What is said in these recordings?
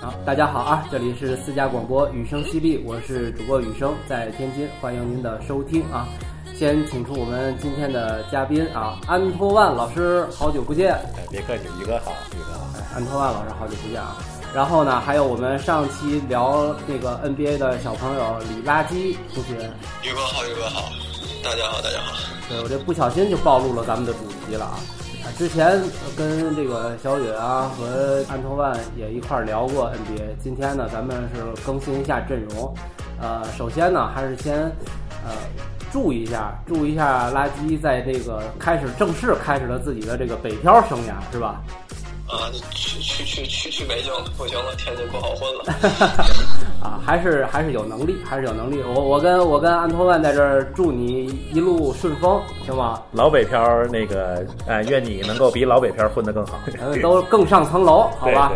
好，大家好啊，这里是四家广播雨声犀利，我是主播雨声，在天津，欢迎您的收听啊。先请出我们今天的嘉宾啊，安托万老师，好久不见。哎，别客气，宇哥安托万老师，好久不见啊。然后呢，还有我们上期聊那个 NBA 的小朋友李垃圾同学，宇哥好，宇哥好，大家好，大家好。对我这不小心就暴露了咱们的主题了啊！啊，之前跟这个小允啊和安托万也一块儿聊过 NBA，今天呢咱们是更新一下阵容。呃，首先呢还是先呃祝一下，注意一下垃圾在这个开始正式开始了自己的这个北漂生涯，是吧？啊，去去去去去北京了，不行了，天津不好混了。啊，还是还是有能力，还是有能力。我我跟我跟安托万在这儿祝你一路顺风，行吗？老北漂那个，哎，愿你能够比老北漂混得更好。咱们都更上层楼，好吧？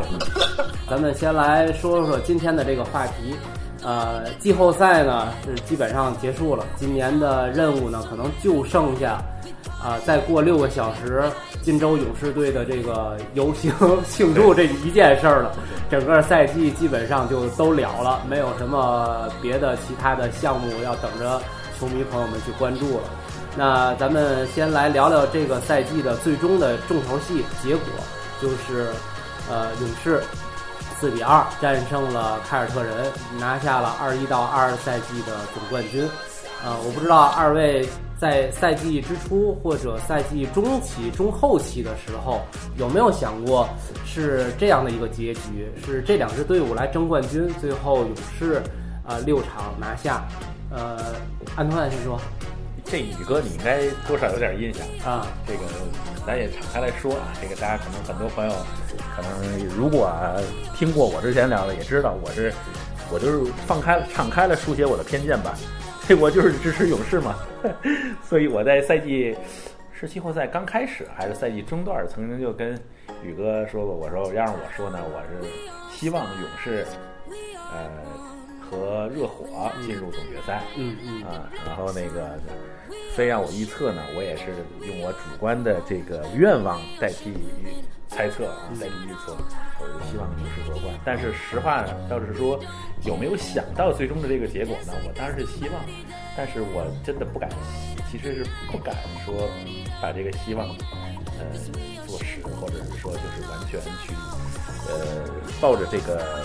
对咱们先来说说今天的这个话题。呃，季后赛呢是基本上结束了，今年的任务呢可能就剩下啊、再过六个小时，金州勇士队的这个游行庆祝这一件事儿了。整个赛季基本上就都了了，没有什么别的其他的项目要等着球迷朋友们去关注了。那咱们先来聊聊这个赛季的最终的重头戏结果，就是呃勇士四比二战胜了凯尔特人，拿下了二一到二二赛季的总冠军。呃，我不知道二位在赛季之初或者赛季中期、中后期的时候，有没有想过是这样的一个结局，是这两支队伍来争冠军，最后勇士呃六场拿下。呃，安托万先说这宇哥你应该多少有点印象。啊，这个咱也敞开来说啊，这个大家可能很多朋友可能如果、啊、听过我之前聊的，也知道我是我就是放开了敞开了书写我的偏见吧，这我就是支持勇士嘛，所以我在赛季是季后赛刚开始还是赛季中段，曾经就跟宇哥说过，我说要让我说呢，我是希望勇士呃和热火进入总决赛。嗯嗯啊，然后那个非让我预测呢，我也是用我主观的这个愿望代替猜测啊，代替预测，我就希望勇士夺冠。但是实话倒是说有没有想到最终的这个结果呢？我当然是希望，但是我真的不敢，其实是不敢说把这个希望呃做实，或者是说就是完全去呃抱着这个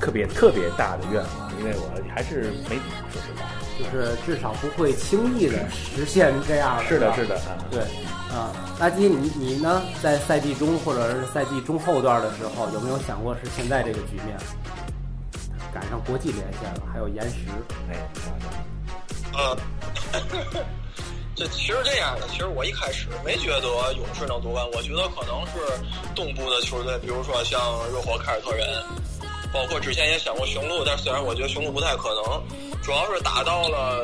特别特别大的愿望，因为我还是没底，说实话。就是至少不会轻易的实现这样的。是的，是的，啊，对，啊，垃圾，你你呢？在赛季中或者是赛季中后段的时候，有没有想过是现在这个局面？赶上国际连线了，还有延时，哎，呃，这其实这样的，其实我一开始没觉得勇士能夺冠，我觉得可能是东部的球队，比如说像热火、凯尔特人，包括之前也想过雄鹿，但虽然我觉得雄鹿不太可能，主要是打到了。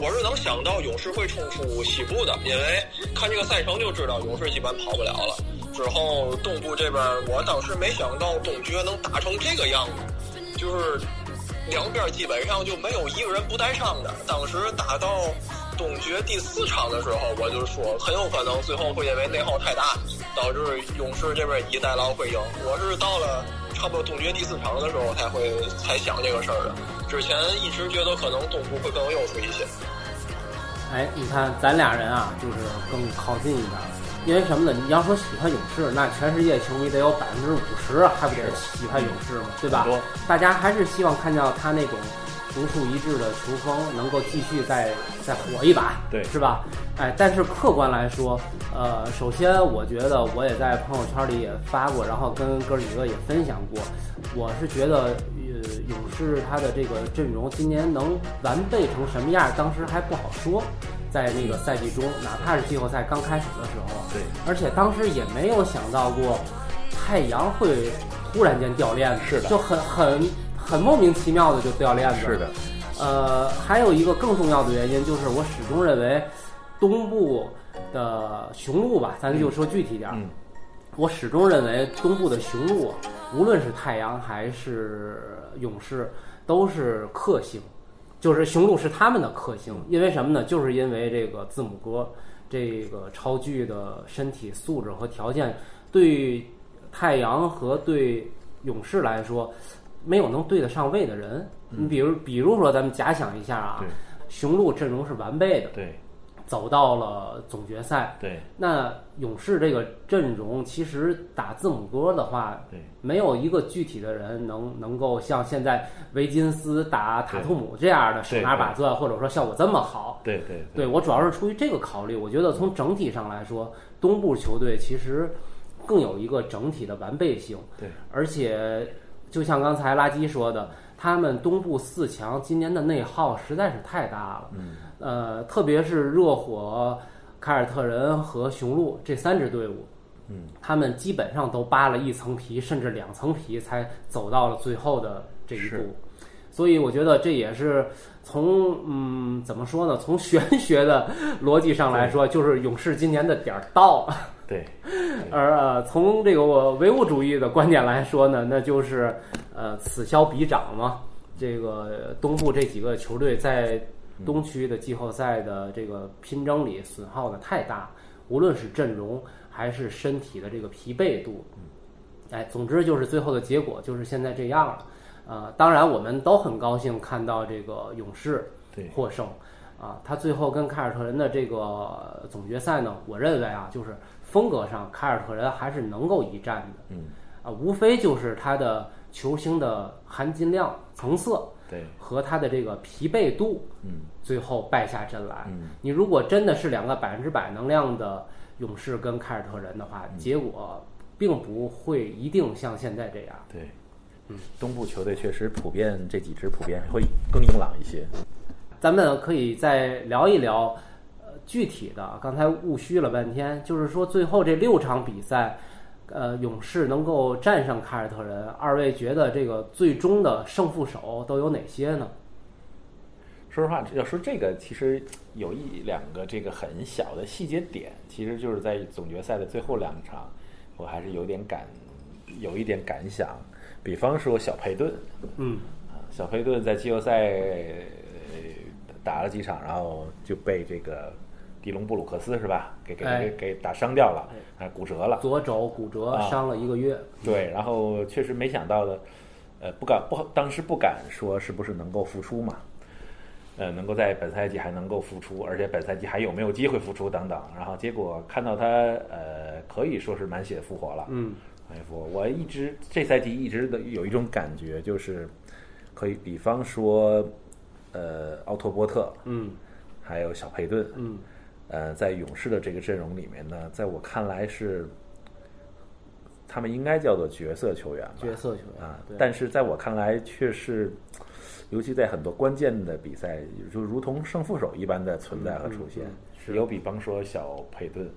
我是能想到勇士会冲出西部的，因为看这个赛程就知道勇士基本跑不了了。之后东部这边，我当时没想到东决能打成这个样子，就是两边基本上就没有一个人不带伤的。当时打到东决第四场的时候，我就说很有可能最后会因为内耗太大，导致勇士这边以代劳会赢。我是到了差不多东决第四场的时候才会才想这个事儿的。之前一直觉得可能东部会更有优势一些。哎，你看咱俩人啊，就是更靠近一点。因为什么呢？你要说喜欢勇士，那全世界球迷得有百分之五十还不得喜欢勇士嘛，对吧多？大家还是希望看到他那种独树一帜的球风能够继续再再火一把，对是吧？哎，但是客观来说，呃，首先我觉得我也在朋友圈里也发过，然后跟哥几个也分享过，我是觉得呃勇士他的这个阵容今年能完备成什么样，当时还不好说。在那个赛季中，哪怕是季后赛刚开始的时候，对，而且当时也没有想到过太阳会突然间掉链子，是的就很很很莫名其妙的就掉链子。是的，呃，还有一个更重要的原因就是，我始终认为东部的雄鹿吧，咱就说具体点儿，嗯，我始终认为东部的雄鹿，无论是太阳还是勇士，都是克星，就是雄鹿是他们的克星，因为什么呢？就是因为这个字母哥这个超巨的身体素质和条件，对太阳和对勇士来说，没有能对得上位的人。你比如，比如说，咱们假想一下啊，雄鹿阵容是完备的，对。走到了总决赛。对。那勇士这个阵容，其实打字母哥的话，对。没有一个具体的人能能够像现在维金斯打塔图姆这样的手拿把攥，或者说效果这么好。对对。对我主要是出于这个考虑，我觉得从整体上来说，东部球队其实更有一个整体的完备性，对。而且就像刚才垃圾说的，他们东部四强今年的内耗实在是太大了，嗯呃，特别是热火、凯尔特人和雄鹿这三支队伍，嗯，他们基本上都扒了一层皮，甚至两层皮，才走到了最后的这一步是。所以我觉得这也是从嗯怎么说呢？从玄学的逻辑上来说，就是勇士今年的点儿到了。对 而呃，从这个我唯物主义的观点来说呢，那就是呃此消彼长嘛。这个东部这几个球队在东区的季后赛的这个拼争里损耗的太大，无论是阵容还是身体的这个疲惫度，哎，总之就是最后的结果就是现在这样了。呃，当然我们都很高兴看到这个勇士对获胜啊，他最后跟凯尔特人的这个总决赛呢，我认为啊，就是风格上凯尔特人还是能够一战的。嗯。啊，无非就是他的球星的含金量、层次对。和他的这个疲惫度，嗯。最后败下阵来。嗯。你如果真的是两个百分之百能量的勇士跟凯尔特人的话，嗯。结果并不会一定像现在这样。对，嗯，东部球队确实普遍这几支普遍会更硬朗一些。咱们可以再聊一聊，呃，具体的。刚才务虚了半天，就是说最后这六场比赛，呃，勇士能够战胜凯尔特人，二位觉得这个最终的胜负手都有哪些呢？说实话，要说这个，其实有一两个这个很小的细节点，其实就是在总决赛的最后两场，我还是有点感，有一点感想。比方说小佩顿，嗯，啊，小佩顿在季后赛呃打了几场，然后就被这个迪隆布鲁克斯是吧，给给哎。给给打伤掉了，啊，骨折了。左肘骨折啊。伤了一个月。对，然后确实没想到的，呃，不敢不当时不敢说是不是能够复出嘛，呃，能够在本赛季还能够复出，而且本赛季还有没有机会复出等等，然后结果看到他呃可以说是满血复活了，嗯。哎，我我一直这赛季一直的有一种感觉，就是可以比方说，呃，奥托波特，嗯。还有小佩顿，嗯呃，在勇士的这个阵容里面呢，在我看来是，他们应该叫做角色球员吧，角色球员啊对，但是在我看来却是，尤其在很多关键的比赛，就如同胜负手一般的存在和出现。有比方说小佩顿，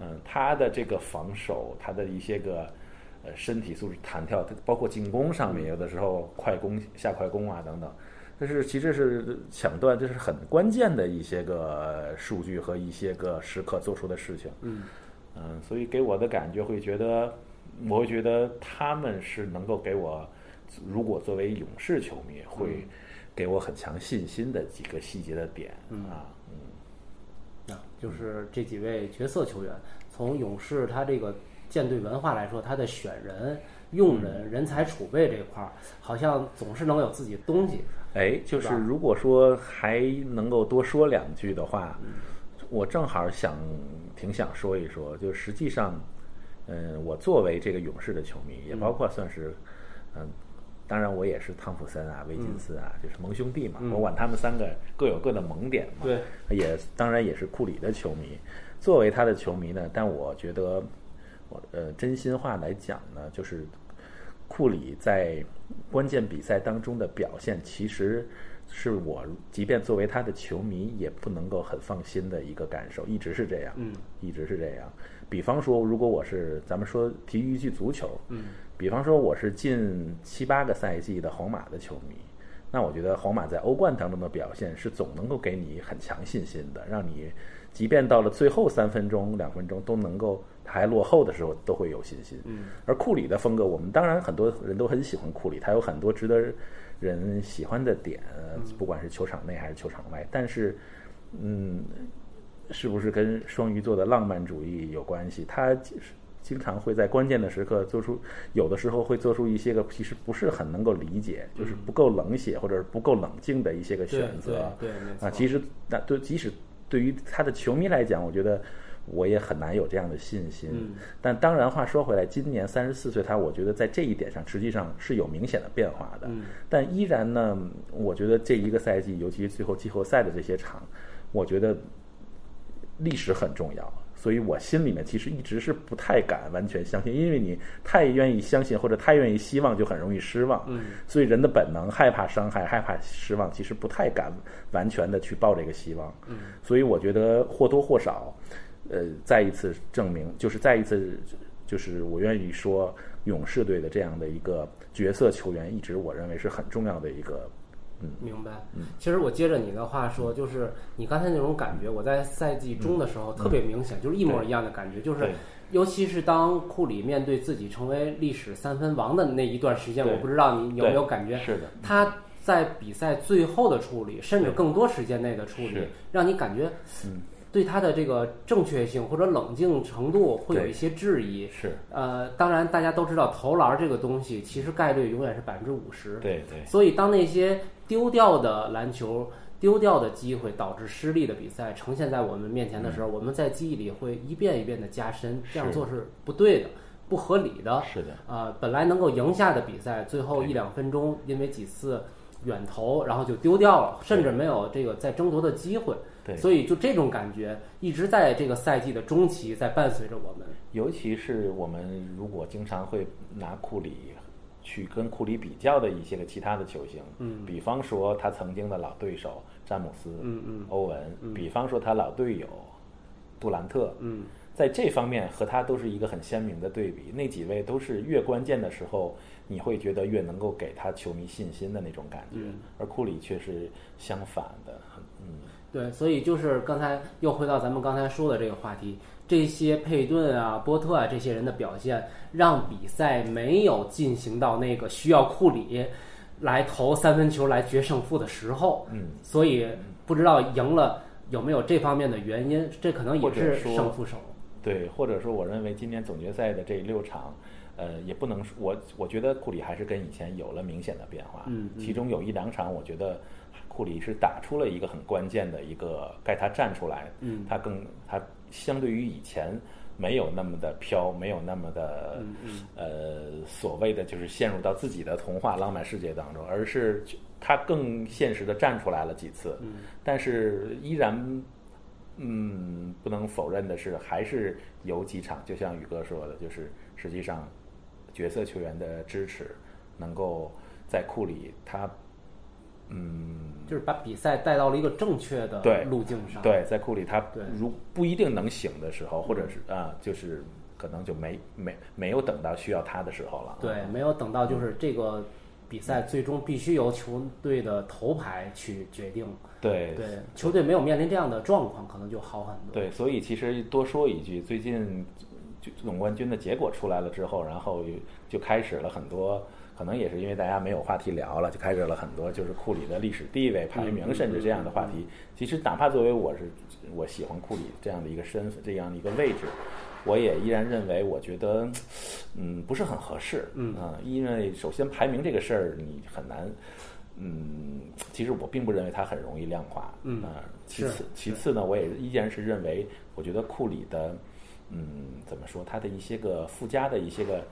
嗯，他的这个防守，他的一些个呃身体素质、弹跳，包括进攻上面，有的时候快攻、下快攻啊等等。这是其实是抢断，这是很关键的一些个数据和一些个时刻做出的事情。嗯嗯，所以给我的感觉会觉得，我会觉得他们是能够给我，如果作为勇士球迷，会给我很强信心的几个细节的点、啊。嗯，啊，就是这几位角色球员，从勇士他这个舰队文化来说，他的选人、用人、人才储备这块儿，好像总是能有自己的东西。哎，就是如果说还能够多说两句的话，我正好想挺想说一说，就实际上，嗯，我作为这个勇士的球迷，也包括算是，嗯。当然，我也是汤普森啊、威金斯啊，就是盟兄弟嘛。我管他们三个各有各的萌点嘛。对，也当然也是库里的球迷。作为他的球迷呢，但我觉得，我呃，真心话来讲呢，就是库里在关键比赛当中的表现，其实是我即便作为他的球迷，也不能够很放心的一个感受，一直是这样，嗯，一直是这样。比方说，如果我是咱们说提一句足球，嗯，比方说我是近七八个赛季的皇马的球迷，那我觉得皇马在欧冠当中的表现是总能够给你很强信心的，让你即便到了最后三分钟、两分钟都能够还落后的时候都会有信心。嗯，而库里的风格，我们当然很多人都很喜欢库里，他有很多值得人喜欢的点，不管是球场内还是球场外。但是，嗯，是不是跟双鱼座的浪漫主义有关系？他经常会在关键的时刻做出，有的时候会做出一些个其实不是很能够理解，就是不够冷血或者是不够冷静的一些个选择。对啊，其实那对，即使对于他的球迷来讲，我觉得我也很难有这样的信心。嗯但当然话说回来，今年三十四岁，他我觉得在这一点上实际上是有明显的变化的。嗯但依然呢，我觉得这一个赛季，尤其是最后季后赛的这些场，我觉得历史很重要。所以我心里面其实一直是不太敢完全相信，因为你太愿意相信或者太愿意希望，就很容易失望。嗯，所以人的本能害怕伤害、害怕失望，其实不太敢完全的去抱这个希望。嗯，所以我觉得或多或少，呃，再一次证明，就是再一次，就是我愿意说，勇士队的这样的一个角色球员，一直我认为是很重要的一个。嗯明白。嗯。其实我接着你的话说，就是你刚才那种感觉，我在赛季中的时候特别明显，就是一模一样的感觉，就是尤其是当库里面对自己成为历史三分王的那一段时间，我不知道你有没有感觉，是的，他在比赛最后的处理，甚至更多时间内的处理，让你感觉嗯，对他的这个正确性或者冷静程度会有一些质疑。是呃，当然大家都知道投篮这个东西，其实概率永远是百分之五十。对对所以当那些丢掉的篮球、丢掉的机会导致失利的比赛呈现在我们面前的时候，我们在记忆里会一遍一遍的加深，这样做是不对的、不合理的。是的，呃，本来能够赢下的比赛，最后一两分钟因为几次远投，然后就丢掉了，甚至没有这个再争夺的机会。对。所以就这种感觉一直在这个赛季的中期在伴随着我们。尤其是我们如果经常会拿库里去跟库里比较的一些个其他的球星，嗯。比方说他曾经的老对手詹姆斯、嗯嗯欧文，比方说他老队友杜兰特，嗯，在这方面和他都是一个很鲜明的对比。那几位都是越关键的时候，你会觉得越能够给他球迷信心的那种感觉，嗯。而库里却是相反的，嗯，对，所以就是刚才又回到咱们刚才说的这个话题，这些佩顿啊、波特啊这些人的表现，让比赛没有进行到那个需要库里来投三分球来决胜负的时候，嗯，所以不知道赢了有没有这方面的原因，这可能也是胜负手。对，或者说我认为今年总决赛的这六场，呃，也不能说我我觉得库里还是跟以前有了明显的变化。嗯嗯其中有一两场，我觉得库里是打出了一个很关键的一个该他站出来，嗯他更他相对于以前没有那么的飘，没有那么的、嗯嗯呃所谓的就是陷入到自己的童话浪漫世界当中，而是他更现实的站出来了几次，嗯但是依然。嗯，不能否认的是，还是有几场，就像宇哥说的，就是实际上角色球员的支持，能够在库里他，嗯，就是把比赛带到了一个正确的路径上。对，在库里他如不一定能醒的时候，或者是啊，就是可能就没没没有等到需要他的时候了。对，没有等到就是这个比赛最终必须由球队的头牌去决定。对对，球队没有面临这样的状况，可能就好很多。对，所以其实多说一句，最近就总冠军的结果出来了之后，然后就开始了很多，可能也是因为大家没有话题聊了，就开始了很多就是库里的历史地位、排名，甚至这样的话题。其实哪怕作为我是我喜欢库里这样的一个身份、这样的一个位置，我也依然认为，我觉得嗯不是很合适。嗯啊，因为首先排名这个事儿你很难。嗯，其实我并不认为它很容易量化。嗯啊，其次，其次呢，我也依然是认为，我觉得库里的，嗯，怎么说，它的一些个附加的一些个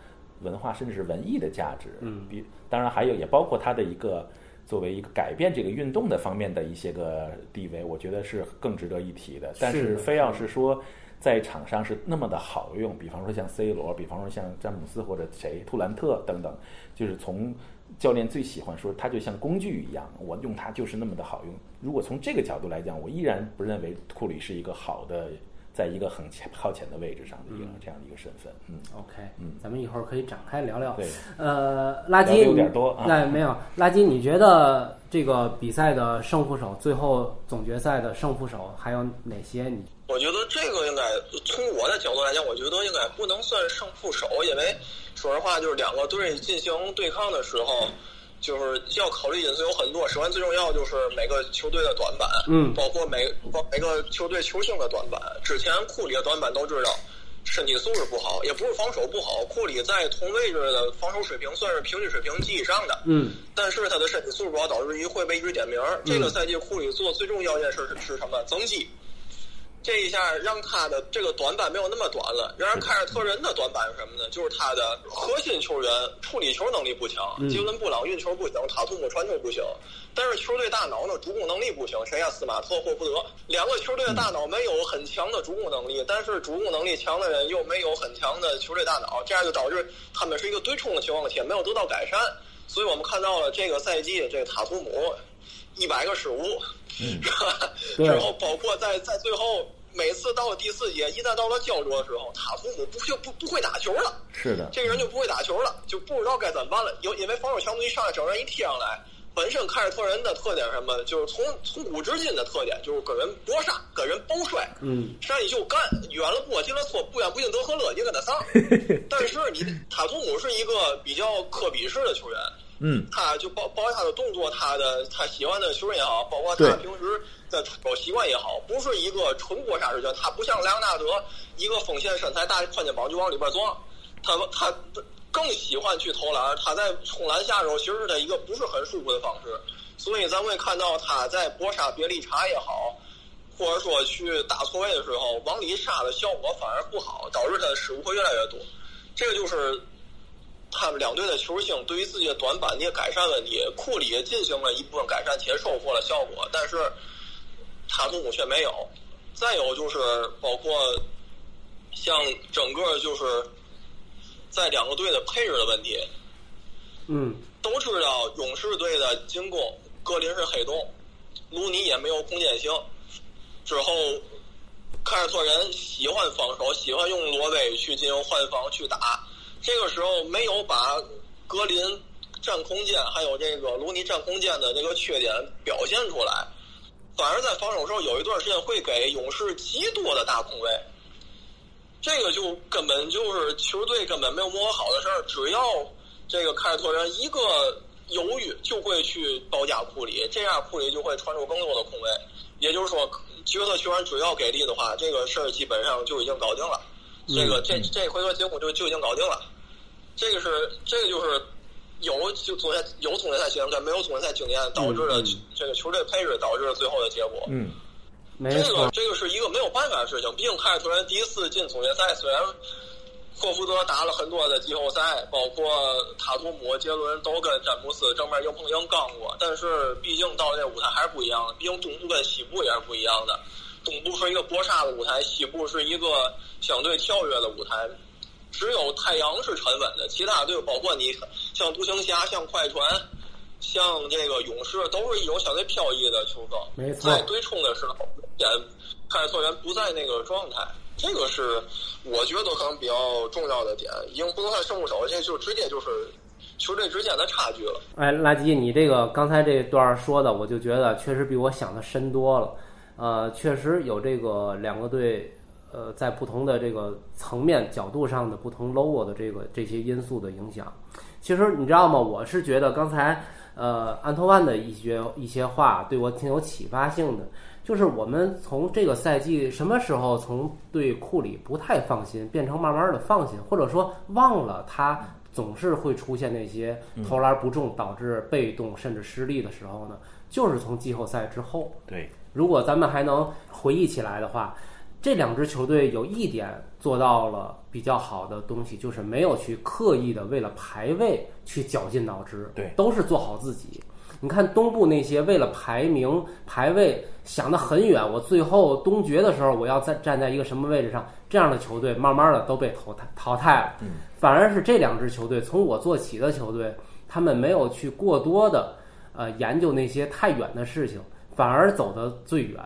文化，甚至是文艺的价值，嗯比当然还有也包括它的一个作为一个改变这个运动的方面的一些个地位，我觉得是更值得一提的。但是非要是说在场上是那么的好用，比方说像 C 罗，比方说像詹姆斯或者谁杜兰特等等，就是从教练最喜欢说他就像工具一样，我用它就是那么的好用。如果从这个角度来讲，我依然不认为库里是一个好的在一个很前靠前的位置上的一个、这样的一个身份。嗯，OK，嗯咱们一会儿可以展开聊聊。对，呃，垃圾有点多啊那、没有垃圾，你觉得这个比赛的胜负手，最后总决赛的胜负手还有哪些？你我觉得这个应该从我的角度来讲，我觉得应该不能算胜负手，因为说实话，就是两个队进行对抗的时候，就是要考虑因素有很多。首先最重要就是每个球队的短板，嗯包括每包每个球队球星的短板。之前库里的短板都知道，身体素质不好，也不是防守不好，库里在同位置的防守水平算是平均水平及以上的。嗯但是他的身体素质不好，导致于会被一直点名。这个赛季库里做最重要一件事是是什么？增肌。这一下让他的这个短板没有那么短了。然而凯尔特人的短板是什么呢？就是他的核心球员处理球能力不强，杰伦布朗运球不行，塔图姆传球不行。但是球队大脑呢，主攻能力不行，谁呀？斯马特、霍福德两个球队的大脑没有很强的主攻能力，但是主攻能力强的人又没有很强的球队大脑，这样就导致他们是一个对冲的情况且没有得到改善。所以我们看到了这个赛季这个塔图姆一百个失误，是吧？然后包括在在最后每次到了第四节，一旦到了焦灼的时候，塔图姆不就不不会打球了。是的，这个人就不会打球了，就不知道该怎么办了。有因为防守强度一上来，整个人一踢上来，本身凯尔特人的特点是什么？就是从从古至今的特点就是跟人搏杀，跟人包摔，嗯上去就干，远了过，近了搓，不远不近德赫勒，你跟他上。但是你塔图姆是一个比较科比式的球员，嗯，他就包包括他的动作，他的他喜欢的球员也好，包括他平时的出手习惯也好，不是一个纯搏杀式球，他不像莱昂纳德一个锋线身材大宽肩膀就往里边撞，他他更喜欢去投篮，他在冲篮下的时候，其实是他一个不是很舒服的方式，所以咱会看到他在搏杀别利查也好。或者说去打错位的时候，往里杀的效果反而不好，导致他的失误会越来越多。这个就是他们两队的球星对于自己的短板的一个改善问题。库里进行了一部分改善，且收获了效果，但是塔图姆却没有。再有就是包括像整个就是在两个队的配置的问题，嗯都知道勇士队的进攻，格林是黑洞，卢尼也没有空间性。之后，凯尔特人喜欢防守，喜欢用罗威去进行换防去打。这个时候没有把格林占空间，还有这个卢尼占空间的这个缺点表现出来，反而在防守时候有一段时间会给勇士极多的大空位。这个就根本就是球队根本没有磨合好的事儿，只要这个凯尔特人一个犹豫，就会去包夹库里，这样库里就会传出更多的空位。也就是说，角色球员只要给力的话，这个事儿基本上就已经搞定了。这个这这回合结果就就已经搞定了。这个是这个就是有就总决赛有总决赛经验跟没有总决赛经验导致了这个球队配置导致了最后的结果。嗯，这没错个，这个是一个没有办法的事情。毕竟凯尔特人第一次进总决赛，虽然霍福德打了很多的季后赛，包括塔图姆、杰伦都跟詹姆斯正面硬碰硬刚过，但是毕竟到这舞台还是不一样的。毕竟东部跟西部也是不一样的，东部是一个搏杀的舞台，西部是一个相对跳跃的舞台。只有太阳是沉稳的，其他队包括你像独行侠、像快船、像这个勇士，都是一种相对飘逸的球风。没错在对冲的时候，也凯尔特人不在那个状态，这个是我觉得可能比较重要的点，已经不能算胜负手，这就直接就是球队之间的差距了。哎，垃圾，你这个刚才这段说的，我就觉得确实比我想的深多了。呃，确实有这个两个队，呃，在不同的这个层面角度上的不同 logo 的这个这些因素的影响。其实你知道吗？我是觉得刚才呃安托万的一些一些话对我挺有启发性的。就是我们从这个赛季什么时候从对库里不太放心，变成慢慢的放心，或者说忘了他总是会出现那些投篮不中导致被动甚至失利的时候呢？就是从季后赛之后。对，如果咱们还能回忆起来的话，这两支球队有一点做到了比较好的东西，就是没有去刻意的为了排位去绞尽脑汁，对都是做好自己。你看东部那些为了排名排位想得很远，我最后东决的时候我要在站在一个什么位置上，这样的球队慢慢的都被淘汰淘汰了。嗯反而是这两支球队，从我做起的球队，他们没有去过多的呃研究那些太远的事情，反而走得最远。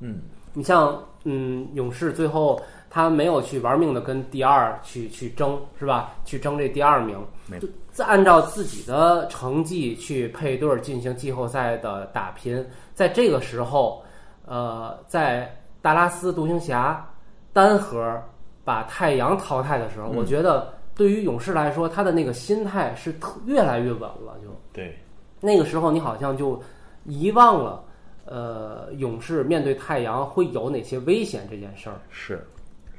嗯，你像嗯，勇士最后他没有去玩命的跟第二去去争，是吧？去争这第二名没，就再按照自己的成绩去配对儿进行季后赛的打拼。在这个时候，呃，在达拉斯独行侠单核把太阳淘汰的时候，嗯我觉得对于勇士来说，他的那个心态是特越来越稳了，就。对，那个时候你好像就遗忘了，呃，勇士面对太阳会有哪些危险这件事儿。是，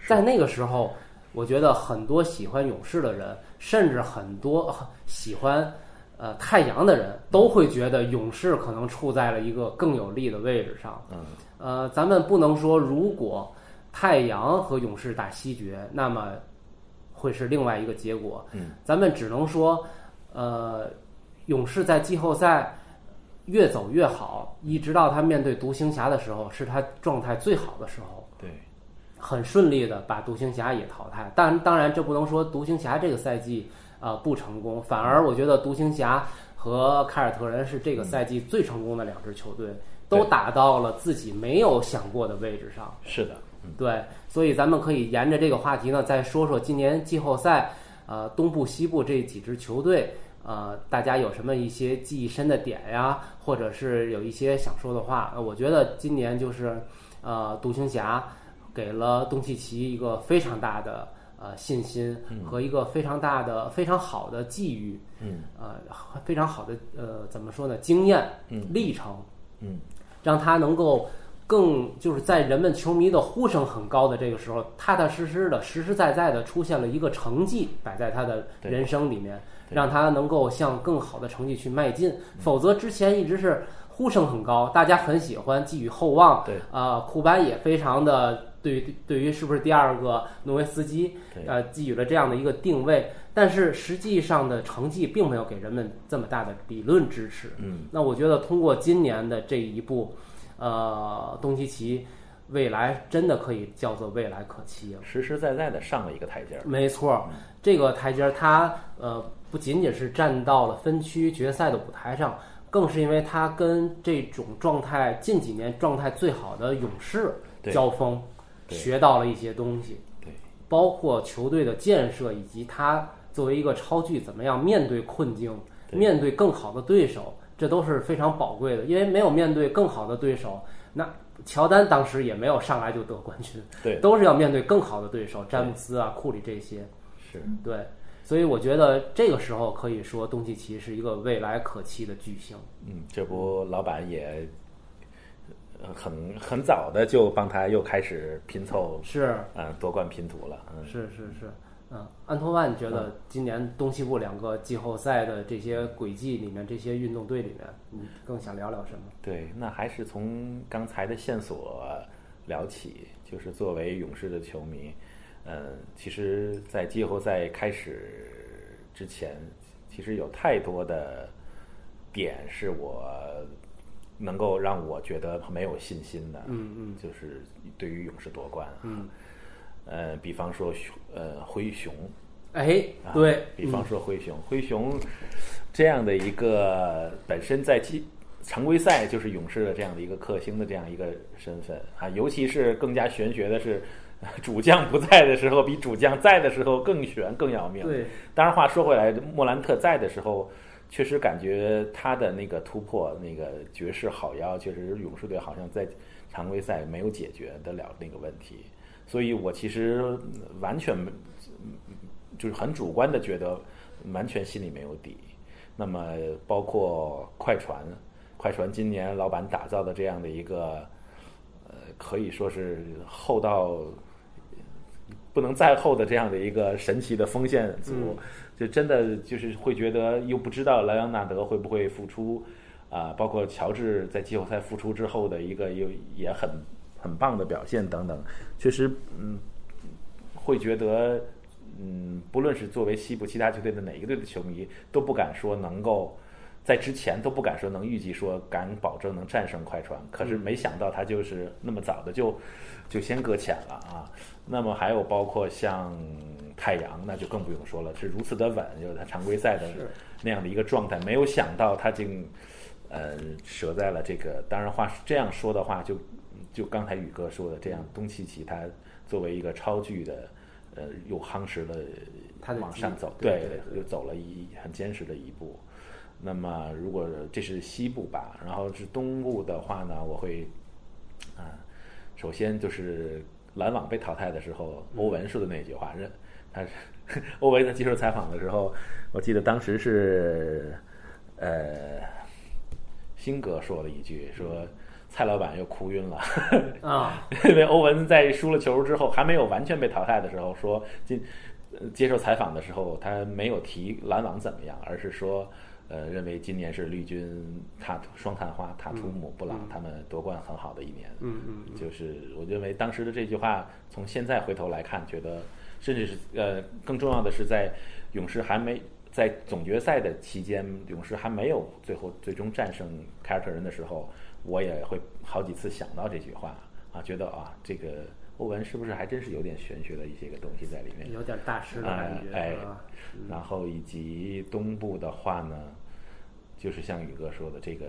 在那个时候，我觉得很多喜欢勇士的人，甚至很多呃喜欢呃太阳的人，都会觉得勇士可能处在了一个更有利的位置上。嗯，呃，咱们不能说如果太阳和勇士打西决，那么会是另外一个结果。嗯，咱们只能说，呃，勇士在季后赛越走越好，一直到他面对独行侠的时候，是他状态最好的时候。对，很顺利的把独行侠也淘汰。但当然，这不能说独行侠这个赛季呃不成功，反而我觉得独行侠和凯尔特人是这个赛季最成功的两支球队，都打到了自己没有想过的位置上。是的，嗯，对，所以咱们可以沿着这个话题呢，再说说今年季后赛，呃，东部、西部这几支球队，呃，大家有什么一些记忆深的点呀，或者是有一些想说的话？呃我觉得今年就是，呃，独行侠给了东契奇一个非常大的呃信心和一个非常大的、非常好的际遇，嗯，呃，非常好的呃怎么说呢，经验嗯。历程，嗯，让他能够更就是在人们球迷的呼声很高的这个时候，踏踏实实的、实实在在的出现了一个成绩摆在他的人生里面，让他能够向更好的成绩去迈进。否则之前一直是呼声很高，大家很喜欢，寄予厚望。对，啊，库班也非常的对于对于是不是第二个诺维斯基，呃，寄予了这样的一个定位。但是实际上的成绩并没有给人们这么大的理论支持。嗯，那我觉得通过今年的这一步，呃，东契奇未来真的可以叫做未来可期。了。实实在在的上了一个台阶儿。没错，这个台阶儿他呃不仅仅是站到了分区决赛的舞台上，更是因为他跟这种状态近几年状态最好的勇士交锋，学到了一些东西，对，包括球队的建设以及他作为一个超巨怎么样面对困境，对。面对更好的对手，这都是非常宝贵的。因为没有面对更好的对手，那乔丹当时也没有上来就得冠军，对，都是要面对更好的对手，詹姆斯啊、库里这些。是，对，所以我觉得这个时候可以说东契奇是一个未来可期的巨星。嗯，这不老板也呃很很早的就帮他又开始拼凑，是嗯，夺冠拼图了，嗯，是是是，嗯，安托万觉得今年东西部两个季后赛的这些轨迹里面，这些运动队里面，你更想聊聊什么？对，那还是从刚才的线索聊起，就是作为勇士的球迷，嗯，其实，在季后赛开始之前，其实有太多的点是我能够让我觉得没有信心的，嗯嗯，就是对于勇士夺冠，嗯，呃，比方说熊呃灰熊，哎，啊对，比方说灰熊，灰熊这样的一个本身在季常规赛就是勇士的这样的一个克星的这样一个身份啊，尤其是更加玄学的是，主将不在的时候，比主将在的时候更悬更要命。对，当然话说回来，莫兰特在的时候。确实感觉他的那个突破，那个绝世好妖，确实勇士队好像在常规赛没有解决得了那个问题，所以我其实完全没就是很主观的觉得，完全心里没有底。那么包括快船，快船今年老板打造的这样的一个，呃，可以说是厚到不能再厚的这样的一个神奇的锋线组，嗯就真的就是会觉得又不知道莱昂纳德会不会复出啊、包括乔治在季后赛复出之后的一个又也很很棒的表现等等，确实嗯会觉得嗯，不论是作为西部其他球队的哪一个队的球迷，都不敢说能够在之前都不敢说能预计说敢保证能战胜快船，可是没想到他就是那么早的就就先搁浅了啊。那么还有包括像太阳，那就更不用说了，是如此的稳，就是他常规赛的那样的一个状态，没有想到他竟呃折在了这个。当然话是这样说的话，就就刚才宇哥说的这样，东契奇他作为一个超巨的，呃，又夯实了他往上走，对又走了一很坚实的一步。那么如果这是西部吧，然后是东部的话呢，我会啊，首先就是篮网被淘汰的时候，欧文说的那句话，认他是 欧文在接受采访的时候，我记得当时是呃，辛格说了一句说。蔡老板又哭晕了 啊！因为欧文在输了球之后，还没有完全被淘汰的时候，说今呃接受采访的时候，他没有提篮网怎么样，而是说呃认为今年是绿军塔图双探花塔图姆布朗他们夺冠很好的一年。嗯嗯嗯就是我认为当时的这句话，从现在回头来看，觉得甚至是呃更重要的是在勇士还没在总决赛的期间，勇士还没有最后最终战胜凯尔特人的时候，我也会好几次想到这句话啊，觉得啊这个欧文是不是还真是有点玄学的一些个东西在里面？有点大师的感觉，哎？然后以及东部的话呢，就是像宇哥说的，这个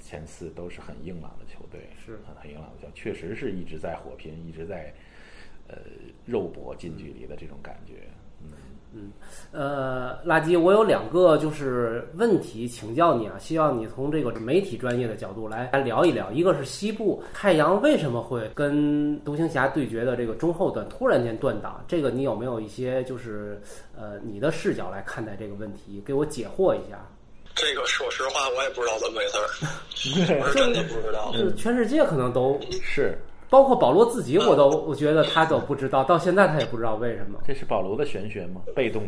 前四都是很硬朗的球队，是很很硬朗的球队，确实是一直在火拼，一直在呃肉搏近距离的这种感觉。嗯，呃，垃圾，我有两个就是问题请教你啊，希望你从这个媒体专业的角度来来聊一聊。一个是西部太阳为什么会跟独行侠对决的这个中后段突然间断档，这个你有没有一些就是呃你的视角来看待这个问题，给我解惑一下？这个说实话，我也不知道怎么回事儿，我是真的不知道。就是全世界可能都，是，包括保罗自己，我都我觉得他都不知道，到现在他也不知道为什么。这是保罗的玄学吗？被动，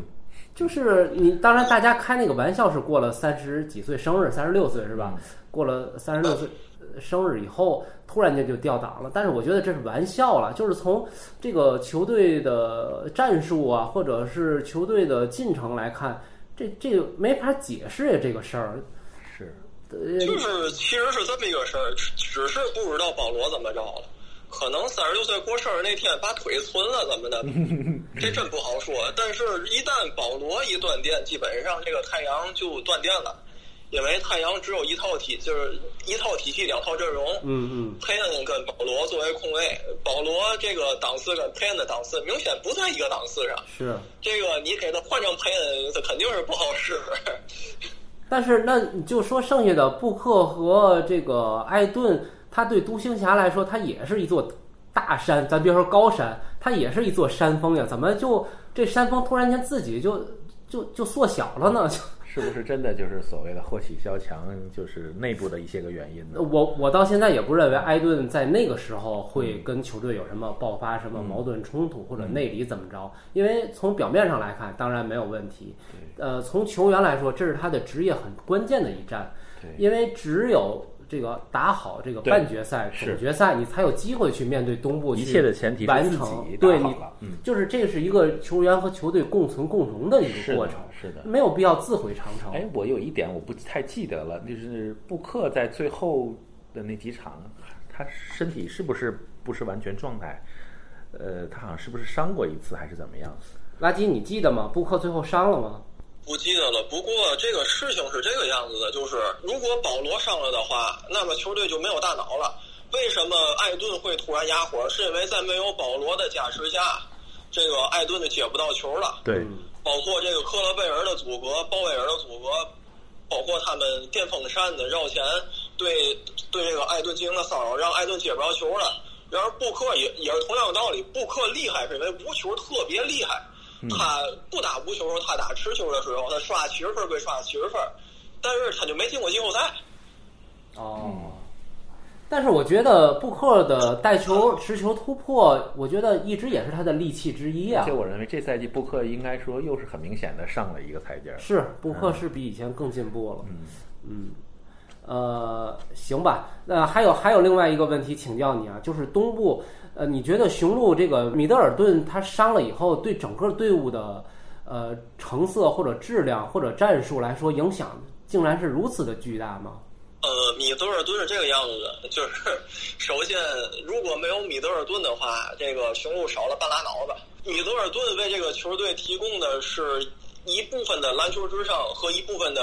就是你，当然大家开那个玩笑是过了三十几岁生日，三十六岁是吧？过了三十六岁呃生日以后，突然间就掉档了。但是我觉得这是玩笑了，就是从这个球队的战术啊，或者是球队的进程来看，这这个没法解释呀，这个事儿。是呃，就是其实是这么一个事儿，只只是不知道保罗怎么着了。可能三十六岁过生日那天把腿存了怎么的，这真不好说。但是，一旦保罗一断电，基本上这个太阳就断电了，因为太阳只有一套体，就是一套体系两套阵容。嗯嗯，佩恩跟保罗作为控卫，保罗这个档次跟佩恩的档次明显不在一个档次上。是。这个你给他换成佩恩，他肯定是不好使。但是那你就说剩下的布克和这个艾顿，他对独行侠来说，他也是一座大山，咱别说高山，它也是一座山峰呀。怎么就这山峰突然间自己就就就缩小了呢？就是不是真的就是所谓的祸起萧墙，就是内部的一些个原因呢？我我到现在也不认为艾顿在那个时候会跟球队有什么爆发什么矛盾冲突或者内里怎么着，因为从表面上来看，当然没有问题。呃，从球员来说，这是他的职业很关键的一战，对，因为只有这个打好这个半决赛、总决赛，你才有机会去面对东部一切的前提是完成。对你就是这是一个球员和球队共存共荣的一个过程，，是的。没有必要自毁长城。哎，我有一点我不太记得了，就是布克在最后的那几场，他身体是不是不是完全状态？呃，他好像是不是伤过一次还是怎么样？垃圾，你记得吗？布克最后伤了吗？不记得了。不过这个事情是这个样子的，就是如果保罗上了的话，那么球队就没有大脑了。为什么艾顿会突然哑火？是因为在没有保罗的加持下，这个艾顿就接不到球了。对，包括这个克勒贝尔的组合、鲍威尔的组合，包括他们电风扇的绕前对对这个艾顿进行了骚扰，让艾顿接不着球了。然而布克也也是同样的道理，布克厉害是因为无球特别厉害。他不打无球，他打持球的时候，他刷七十分归刷七十分，但是他就没进过季后赛。哦，但是我觉得布克的带球、持球突破，我觉得一直也是他的利器之一啊而且。我认为这赛季布克应该说又是很明显的上了一个台阶儿。是布克是比以前更进步了。嗯呃，行吧。那还有还有另外一个问题请教你啊，就是东部，呃，你觉得雄鹿这个米德尔顿他伤了以后，对整个队伍的呃成色或者质量或者战术来说，影响竟然是如此的巨大吗？呃，米德尔顿是这个样子的，就是首先如果没有米德尔顿的话，这个雄鹿少了半拉脑子。米德尔顿为这个球队提供的是一部分的篮球智商和一部分的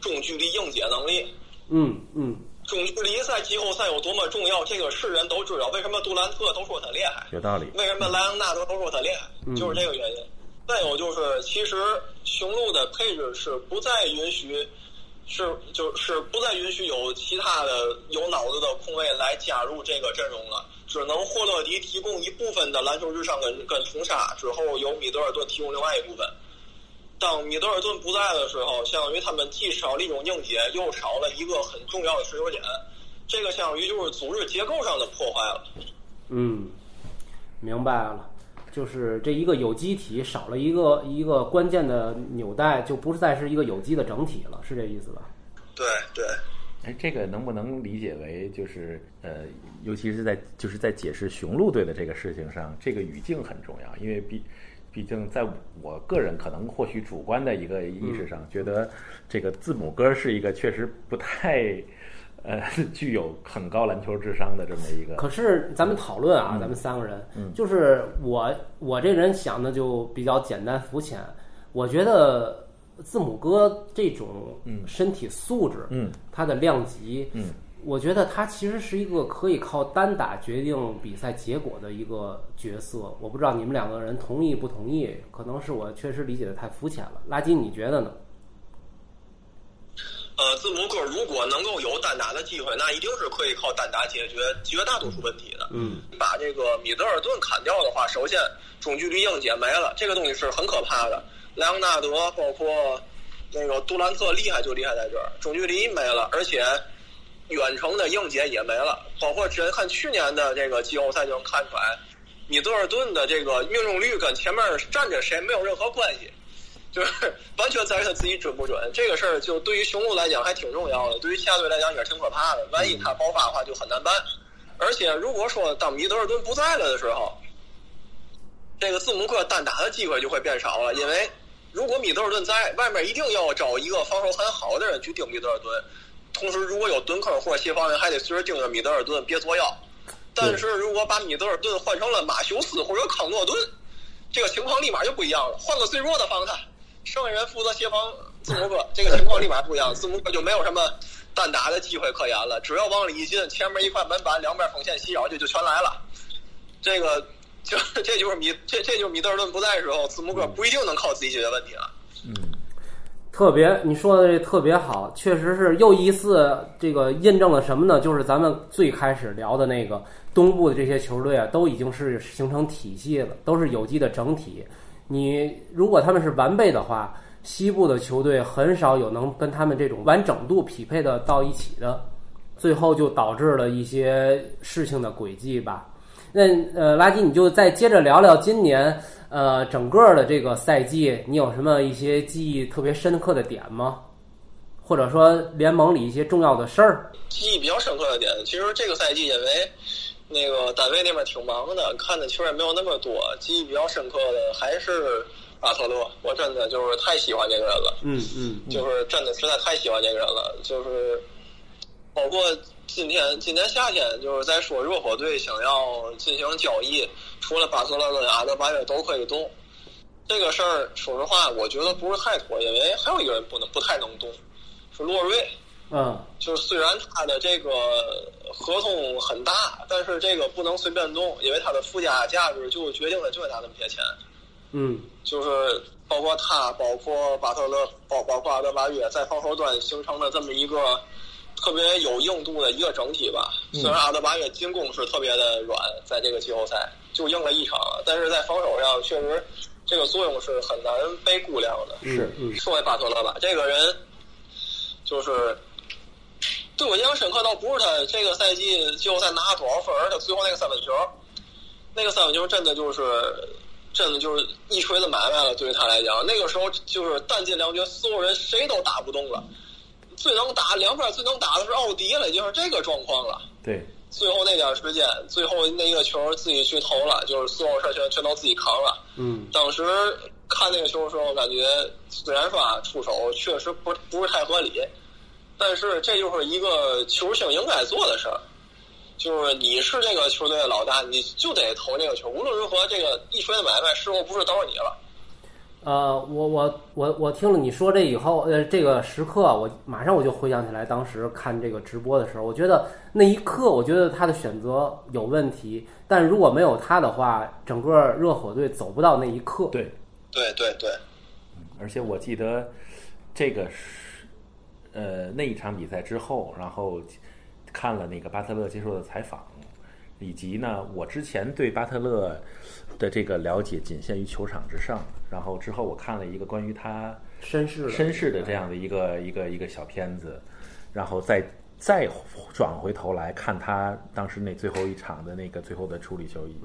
中距离硬解能力。嗯嗯，中距离在季后赛有多么重要，这个是人都知道。为什么杜兰特都说他厉害？有道理。为什么莱昂纳德都说他厉害？就是这个原因。再有就是，其实雄鹿的配置是不再允许，是就是不再允许有其他的有脑子的控卫来加入这个阵容了，只能霍勒迪提供一部分的篮球智商跟跟冲杀，之后由米德尔顿提供另外一部分。当米德尔顿不在的时候，相当于他们既少了一种硬解，又少了一个很重要的持球点，这个相当于就是组织结构上的破坏了。嗯，明白了，就是这一个有机体少了一个一个关键的纽带，就不再是一个有机的整体了，是这意思吧？对对。哎，这个能不能理解为就是呃，尤其是在就是在解释雄鹿队的这个事情上，这个语境很重要，因为毕毕竟在我个人可能或许主观的一个意识上，觉得这个字母哥是一个确实不太呃具有很高篮球智商的这么一个。可是咱们讨论啊，咱们三个人，就是我我这人想的就比较简单肤浅，我觉得字母哥这种身体素质，嗯，他的量级，嗯，我觉得他其实是一个可以靠单打决定比赛结果的一个角色。我不知道你们两个人同意不同意？可能是我确实理解的太肤浅了。垃圾，你觉得呢？呃，字母哥如果能够有单打的机会，那一定是可以靠单打解决绝大多数问题的。嗯，把这个米德尔顿砍掉的话，首先中距离硬解没了，这个东西是很可怕的。莱昂纳德包括那个杜兰特厉害就厉害在这儿，中距离没了，而且远程的硬解也没了。包括只看去年的这个季后赛就能看出来，米德尔顿的这个命中率跟前面站着谁没有任何关系。就是完全在于他自己准不准，这个事儿就对于雄鹿来讲还挺重要的，对于其他队来讲也是挺可怕的。万一他爆发的话就很难办。而且如果说当米德尔顿不在了的时候，这个字母哥单打的机会就会变少了，因为如果米德尔顿在，外面一定要找一个防守很好的人去盯米德尔顿，同时如果有蹲坑或者协防人，还得随时盯着米德尔顿别作妖。但是如果把米德尔顿换成了马修斯或者康诺顿，这个情况立马就不一样了，换个最弱的防他。剩下人负责协防字母哥，这个情况立马不一样，字母哥就没有什么单打的机会可言了。只要往里一进，前面一块门板，两边锋线袭扰，这就全来了。这个就 这就是米这这就是米德尔顿不在的时候，字母哥不一定能靠自己解决问题了。特别你说的这特别好，确实是又一次这个印证了什么呢？就是咱们最开始聊的那个东部的这些球队啊，都已经是形成体系了，都是有机的整体。你如果他们是完备的话，西部的球队很少有能跟他们这种完整度匹配的到一起的，最后就导致了一些事情的轨迹吧。那呃，垃圾，你就再接着聊聊今年呃整个的这个赛季，你有什么一些记忆特别深刻的点吗？或者说联盟里一些重要的事儿？记忆比较深刻的点，其实这个赛季因为。那个单位那边挺忙的，看的球也没有那么多。记忆比较深刻的还是阿特勒，我真的就是太喜欢这个人了。嗯嗯，就是真的实在太喜欢这个人了。就是包括今天今年夏天，就是在说热火队想要进行交易，除了巴特勒跟阿德巴约都可以动。这个事儿，说实话，我觉得不是太妥，因为还有一个人不能不太能动，是洛瑞。嗯，就是虽然他的这个合同很大，但是这个不能随便动，因为他的附加价值就决定了就给他那么些钱。嗯，就是包括他，包括巴特勒，包包括阿德巴约，在防守端形成了这么一个特别有硬度的一个整体吧。虽然阿德巴约进攻是特别的软，在这个季后赛就赢了一场，但是在防守上确实这个作用是很难被估量的。是，嗯，说回巴特勒吧，这个人就是。对我印象深刻，倒不是他这个赛季季后赛拿多少分，而他最后那个三分球，那个三分球真的就是，真的就是一锤子买卖了。对于他来讲，那个时候就是弹尽粮绝，所有人谁都打不动了。最能打两边最能打的是奥迪了，就是这个状况了。对，最后那点时间，最后那一个球自己去投了，就是所有事全全都自己扛了。嗯，当时看那个球的时候，感觉虽然说啊出手确实不不是太合理。但是这就是一个球星应该做的事儿，就是你是这个球队的老大，你就得投这个球。无论如何，这个一锤子买卖事后不是都是你了。呃，我我我我听了你说这以后，呃，这个时刻，我马上我就回想起来，当时看这个直播的时候，我觉得那一刻，我觉得他的选择有问题，但如果没有他的话，整个热火队走不到那一刻。对，对对对，而且我记得这个是呃那一场比赛之后，然后看了那个巴特勒接受的采访，以及呢，我之前对巴特勒的这个了解仅限于球场之上，然后之后我看了一个关于他身世身世的这样的一个一个一个小片子，然后再再转回头来看他当时那最后一场的那个最后的处理球衣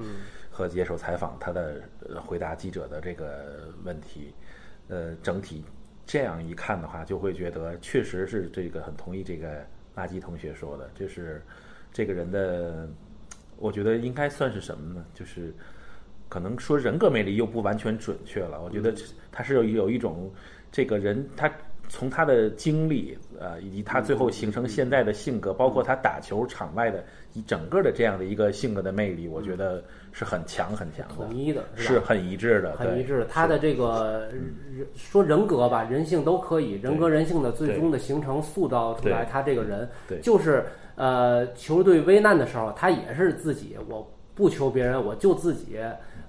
和接受采访，他的呃回答记者的这个问题，呃，整体这样一看的话，就会觉得确实是这个很同意这个垃圾同学说的，就是这个人的，我觉得应该算是什么呢？就是可能说人格魅力又不完全准确了。我觉得他是有有一种这个人，他从他的经历，呃，以及他最后形成现在的性格，包括他打球场外的一整个的这样的一个性格的魅力，我觉得是很强很强的统，一的，是吧？很一致的，很一致的。他的这个人说人格吧，人性都可以，人格人性的最终的形成塑造出来，他这个人对就是呃，球队危难的时候，他也是自己，我不求别人，我就自己。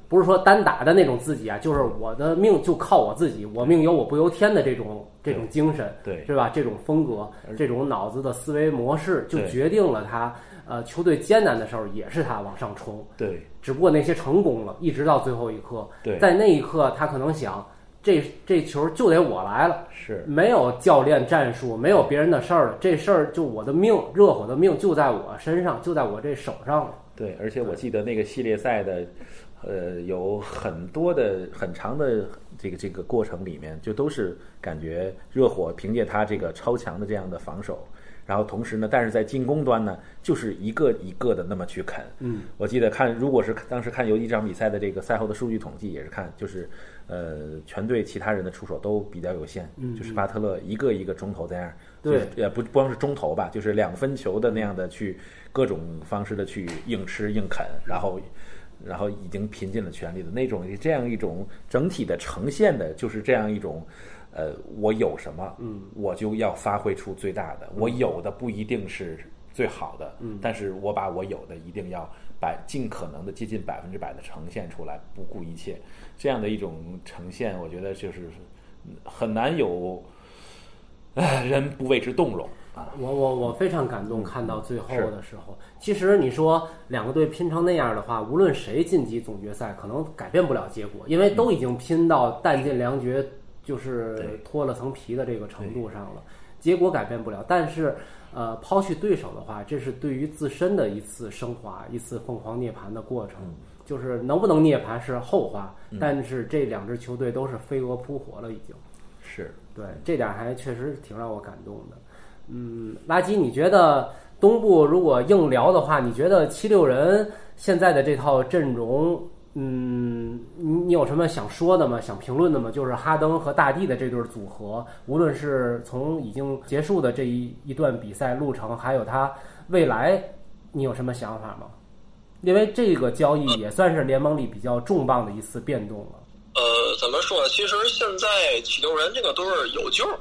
不是说单打的那种自己啊，就是我的命就靠我自己，我命由我不由天的这种这种精神，对是吧？这种风格，这种脑子的思维模式，就决定了他呃，球队艰难的时候也是他往上冲。对只不过那些成功了，一直到最后一刻，对在那一刻他可能想，这这球就得我来了，是没有教练战术，没有别人的事儿了，这事儿就我的命，热火的命就在我身上，就在我这手上了。对，而且我记得那个系列赛的，呃，有很多的很长的这个这个过程里面，就都是感觉热火凭借他这个超强的这样的防守，然后同时呢，但是在进攻端呢，就是一个一个的那么去啃。嗯，我记得看，如果是当时看游击场比赛的这个赛后的数据统计，也是看，就是呃，全队其他人的出手都比较有限，嗯就是巴特勒一个一个中投在那儿，对。就是也不光是中投吧，就是两分球的那样的去各种方式的去硬吃硬啃，然后然后已经拼尽了全力的那种这样一种整体的呈现的，就是这样一种。呃，我有什么，嗯，我就要发挥出最大的。我有的不一定是最好的，嗯但是我把我有的一定要百尽可能的接近百分之百的呈现出来，不顾一切。这样的一种呈现，我觉得就是嗯很难有，唉，人不为之动容啊。我我我非常感动，看到最后的时候，其实你说两个队拼成那样的话，无论谁晋级总决赛，可能改变不了结果，因为都已经拼到弹尽粮绝，就是脱了层皮的这个程度上了，结果改变不了。但是，呃，抛去对手的话，这是对于自身的一次升华，一次凤凰涅槃的过程。就是能不能涅槃是后话，但是这两支球队都是飞蛾扑火了，已经。是，对，这点还确实挺让我感动的。嗯，垃圾，你觉得东部如果硬聊的话，你觉得七六人现在的这套阵容，嗯，你你有什么想说的吗？想评论的吗？就是哈登和大帝的这对组合，无论是从已经结束的这一一段比赛路程，还有他未来，你有什么想法吗？因为这个交易也算是联盟里比较重磅的一次变动了。呃，怎么说呢？其实现在七六人这个队儿有救儿，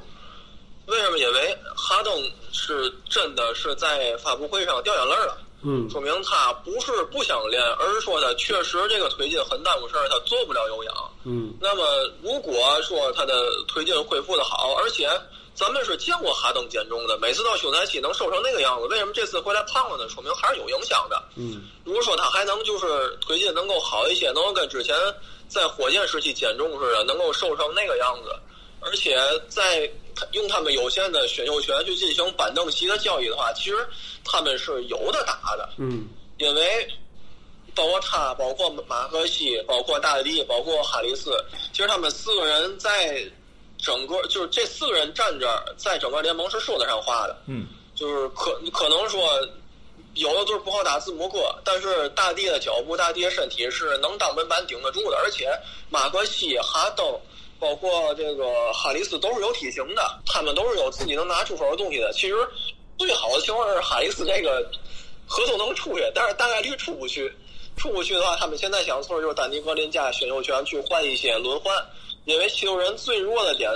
为什么？因为哈登是真的是在发布会上掉眼泪了，嗯说明他不是不想练，而是说他确实这个腿筋很耽误事儿，他做不了有氧。嗯那么如果说他的腿筋恢复的好，而且咱们是见过哈登减重的，每次到休赛期能瘦成那个样子，为什么这次回来胖了呢？说明还是有影响的。嗯如果说他还能就是腿筋能够好一些，能够跟之前在火箭时期减重似的，能够瘦成那个样子，而且在用他们有限的选秀权去进行板凳席的交易的话，其实他们是有的打的，嗯因为包括他，包括马克西，包括大帝，包括哈里斯，其实他们四个人在整个就是这四个人站这儿，在整个联盟是说得上话的。嗯，就是可可能说有的就是不好打字母哥，但是大帝的脚步、大帝的身体是能当门板顶得住的，而且马克西、哈登。包括这个哈里斯都是有体型的，他们都是有自己能拿出手的东西的。其实最好的情况是哈里斯这个合同能出去，但是大概率出不去。出不去的话，他们现在想做的就是丹尼格林加选秀权去换一些轮换，因为七六人最弱的点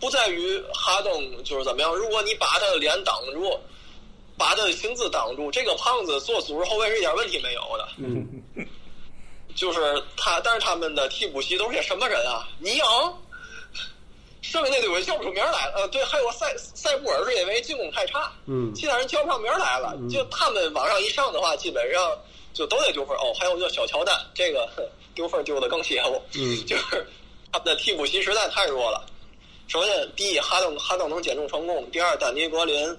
不在于哈登就是怎么样，如果你把他的脸挡住，把他的形姿挡住，这个胖子做组织后卫是一点问题没有的。嗯，就是他，但是他们的替补席都是些什么人啊？尼昂，剩下那队我叫不出名来了。呃，对，还有塞塞布尔是因为进攻太差，嗯其他人叫不上名来了。就他们往上一上的话，基本上就都得丢分。哦，还有叫小乔丹，这个丢分丢的更邪乎。嗯 就是他们的替补席实在太弱了。首先，第一，哈登哈登能减重成功；第二，丹尼格林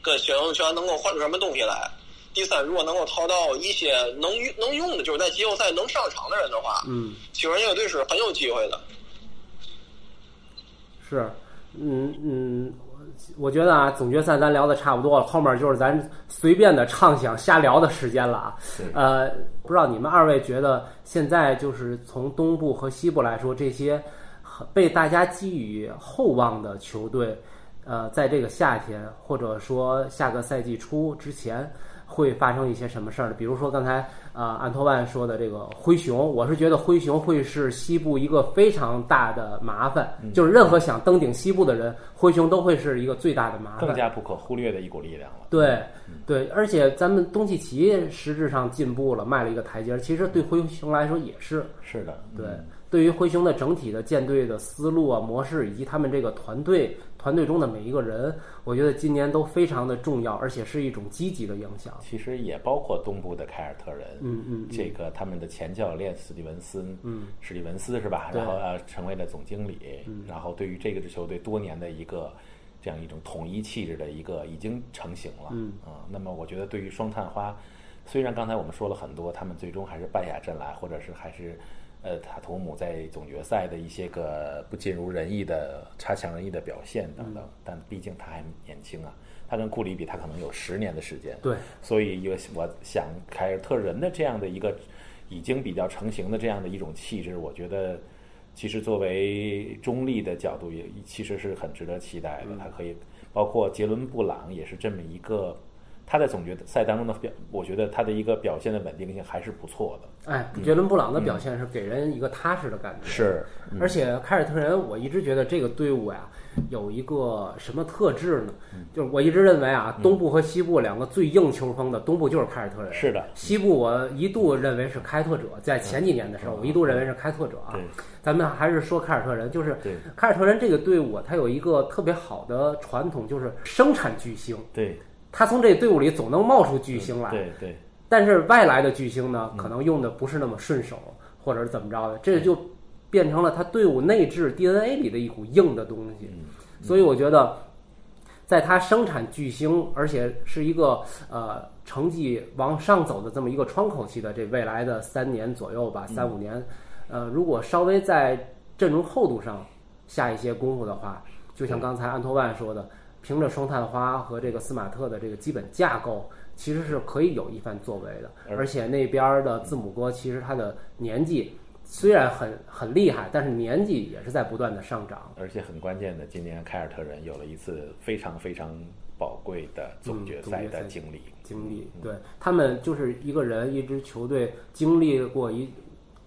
跟选秀权能够换出什么东西来；第三，如果能够淘到一些能用能用的，就是在季后赛能上场的人的话，嗯，七六人这个队是很有机会的。是，嗯嗯，我我觉得啊，总决赛咱聊的差不多了，后面就是咱随便的畅想瞎聊的时间了啊。呃，不知道你们二位觉得现在就是从东部和西部来说，这些被大家寄予厚望的球队，呃，在这个夏天或者说下个赛季初之前。会发生一些什么事儿呢？比如说刚才啊、呃安托万说的这个灰熊，我是觉得灰熊会是西部一个非常大的麻烦，就是任何想登顶西部的人，灰熊都会是一个最大的麻烦。更加不可忽略的一股力量了。对，对，而且咱们东契奇实质上进步了，迈了一个台阶儿，其实对灰熊来说也是。是的，对嗯，对于灰熊的整体的舰队的思路啊、模式，以及他们这个团队团队中的每一个人，我觉得今年都非常的重要，而且是一种积极的影响。其实也包括东部的凯尔特人，嗯嗯，这个他们的前教练史蒂文斯，嗯，史蒂文斯是吧？然后呃成为了总经理，然后对于这个支球队多年的一个这样一种统一气质的一个已经成型了，嗯啊，那么我觉得对于双探花，虽然刚才我们说了很多，他们最终还是败下阵来，或者是还是。呃，塔图姆在总决赛的一些个不尽如人意的差强人意的表现等等，但毕竟他还年轻啊，他跟库里比，他可能有十年的时间，对，所以有我想凯尔特人的这样的一个已经比较成型的这样的一种气质，我觉得其实作为中立的角度也其实是很值得期待的。他可以包括杰伦布朗也是这么一个，他在总决赛当中的表，我觉得他的一个表现的稳定性还是不错的。哎，杰伦布朗的表现是给人一个踏实的感觉。是，而且凯尔特人，我一直觉得这个队伍呀，有一个什么特质呢？就是我一直认为啊，东部和西部两个最硬球风的，东部就是凯尔特人，是的西部我一度认为是开拓者，在前几年的时候，我一度认为是开拓者啊对。咱们还是说凯尔特人，就是凯尔特人这个队伍，它有一个特别好的传统，就是生产巨星。对，他从这队伍里总能冒出巨星来，对对。但是外来的巨星呢，可能用的不是那么顺手，或者是怎么着的，这就变成了他队伍内置 DNA 里的一股硬的东西。所以我觉得，在他生产巨星，而且是一个呃成绩往上走的这么一个窗口期的这未来的三年左右吧，三五年，呃，如果稍微在阵容厚度上下一些功夫的话，就像刚才安托万说的，凭着双探花和这个斯马特的这个基本架构，其实是可以有一番作为的。而而且那边的字母哥其实他的年纪虽然很很厉害，但是年纪也是在不断的上涨。而且很关键的，今年凯尔特人有了一次非常非常宝贵的总决赛的经历。经历，对他们就是一个人，一支球队经历过一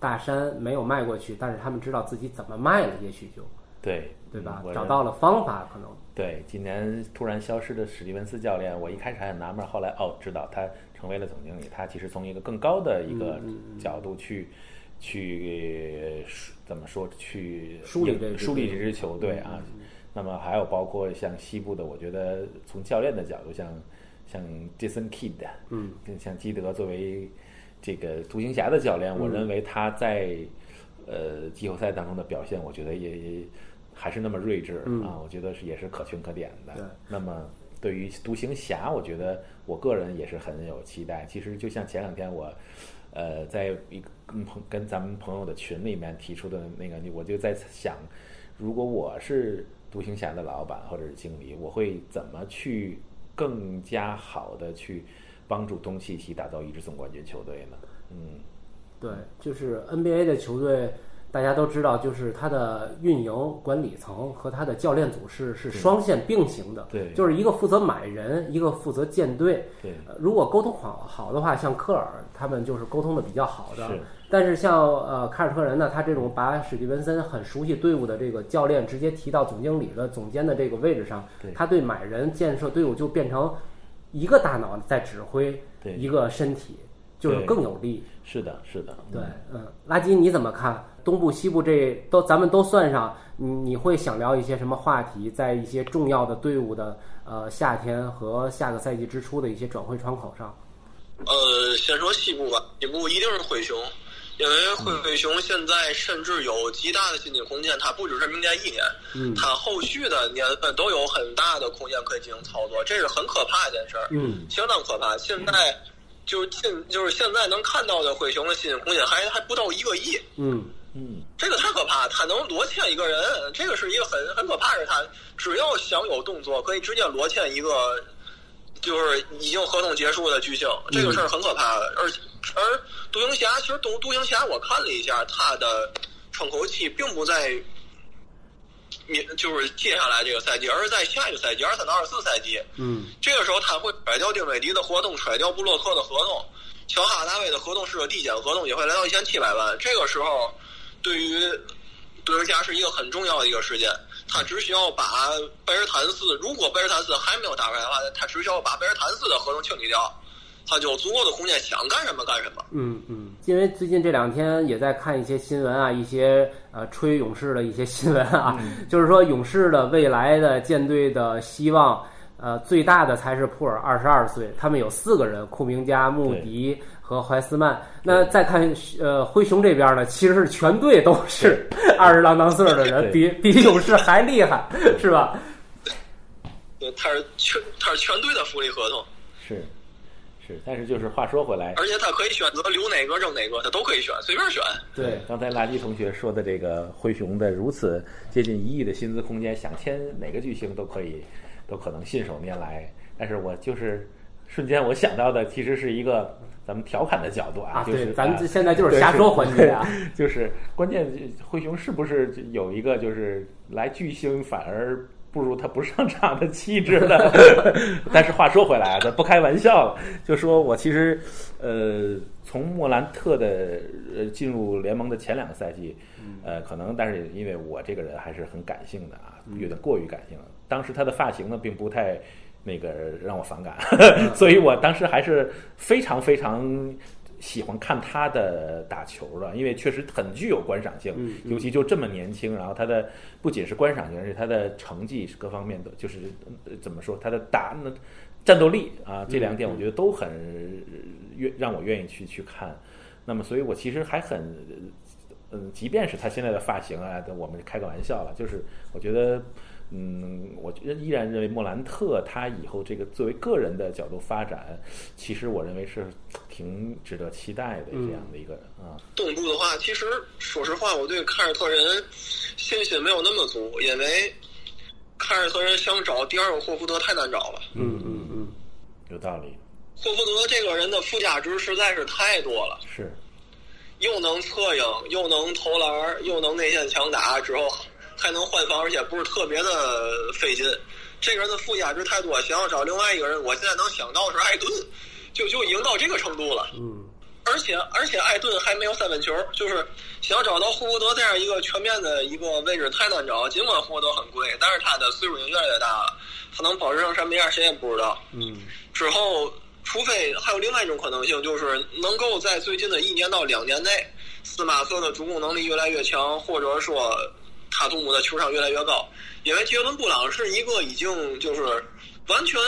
大山没有迈过去，但是他们知道自己怎么迈了，也许就对对吧找到了方法，可能对，今年突然消失的史蒂文斯教练，我一开始还很纳闷，后来哦知道他成为了总经理，他其实从一个更高的一个嗯角度去、去呃怎么说去梳理梳理这支球队啊。那么还有包括像西部的，我觉得从教练的角度，像像 Jason Kidd，嗯，跟像基德作为这个独行侠的教练，我认为他在呃季后赛当中的表现，我觉得也也还是那么睿智、啊，我觉得是也是可圈可点的。对那么对于独行侠，我觉得我个人也是很有期待。其实就像前两天我。呃，在一个跟朋跟咱们朋友的群里面提出的那个，我就在想，如果我是独行侠的老板或者是经理，我会怎么去更加好的去帮助东契奇打造一支总冠军球队呢？嗯，对，就是 NBA 的球队大家都知道，就是它的运营管理层和它的教练组是是双线并行的，对就是一个负责买人，一个负责建队。对，呃如果沟通好好的话，像科尔他们就是沟通的比较好的。是但是像呃凯尔特人呢，他这种把史蒂文森很熟悉队伍的这个教练直接提到总经理的总监的这个位置上对，他对买人建设队伍就变成一个大脑在指挥对一个身体，就是更有利。是的，是的，对，嗯，垃圾你怎么看？东部、西部这都咱们都算上，你你会想聊一些什么话题？在一些重要的队伍的呃夏天和下个赛季之初的一些转会窗口上。呃，先说西部吧，西部一定是灰熊，因为灰灰熊现在甚至有极大的薪金空间，它不只是明年一年，嗯它后续的年份都有很大的空间可以进行操作，这是很可怕的一件事儿，嗯相当可怕。现在就是进，就是现在能看到的灰熊的薪金空间还还不到一个亿，嗯嗯，这个太可怕，他能罗签一个人，这个是一个很很可怕的，他只要想有动作，可以直接罗签一个，就是已经合同结束的巨星，这个事儿很可怕的。而而独行侠，其实独独行侠我看了一下，他的窗口期并不在，明就是接下来这个赛季，而是在下一个赛季，二三到二四赛季。嗯这个时候他会甩掉丁伟迪的合同，甩掉布洛克的合同，乔哈达维的合同是个递减合同，也会来到一千七百万。这个时候，对于德尔加是一个很重要的一个事件。他只需要把贝尔坦斯，如果贝尔坦斯还没有打出来的话，他只需要把贝尔坦斯的合同清理掉，他就有足够的空间想干什么干什么。嗯嗯，因为最近这两天也在看一些新闻啊，一些呃吹勇士的一些新闻啊，就是说勇士的未来的舰队的希望。呃，最大的才是普尔，二十二岁，他们有四个人，库明加、穆迪和怀斯曼。那再看呃灰熊这边呢，其实是全队都是 二十郎当岁儿的人，比比勇士还厉害，是吧？对，他是全他是全队的福利合同，是是，但是就是话说回来，而且他可以选择留哪个扔哪个，他都可以选，随便选。对，刚才垃圾同学说的这个灰熊的如此接近一亿的薪资空间，想签哪个巨星都可以，都可能信手拈来。但是我就是瞬间我想到的，其实是一个咱们调侃的角度啊，啊，就是，咱们啊现在就是瞎说环节啊。就是关键，灰熊是不是有一个就是来巨星反而不如他不上场的气质呢？但是话说回来啊，咱不开玩笑了，就说我其实呃，从莫兰特的呃进入联盟的前两个赛季，呃，可能但是因为我这个人还是很感性的啊，有点过于感性了。当时他的发型呢，并不太。那个让我反感，所以我当时还是非常非常喜欢看他的打球的，因为确实很具有观赏性，嗯嗯尤其就这么年轻，然后他的不仅是观赏性，而且他的成绩各方面的，就是呃怎么说，他的打那战斗力啊，这两点我觉得都很愿让我愿意去去看。那么，所以我其实还很。嗯，即便是他现在的发型啊，我们开个玩笑了，就是我觉得，嗯，我觉得依然认为莫兰特他以后这个作为个人的角度发展，其实我认为是挺值得期待的这样的一个人啊。东部的话，其实说实话，我对凯尔特人信心没有那么足，因为凯尔特人想找第二个霍福德太难找了。嗯嗯嗯，有道理，霍福德这个人的附加值实在是太多了，是又能策应，又能投篮，又能内线强打，之后还能换防，而且不是特别的费劲。这个人的附加值太多，想要找另外一个人，我现在能想到是艾顿，就就已经到这个程度了。嗯而且而且艾顿还没有三分球，就是想找到霍福德这样一个全面的一个位置太难找。尽管霍福德很贵，但是他的岁数已经越来越大了，他能保持成什么样谁也不知道。嗯之后，除非还有另外一种可能性，就是能够在最近的一年到两年内，斯马特的主攻能力越来越强，或者说塔图姆的球商越来越高。因为杰伦布朗是一个已经就是完全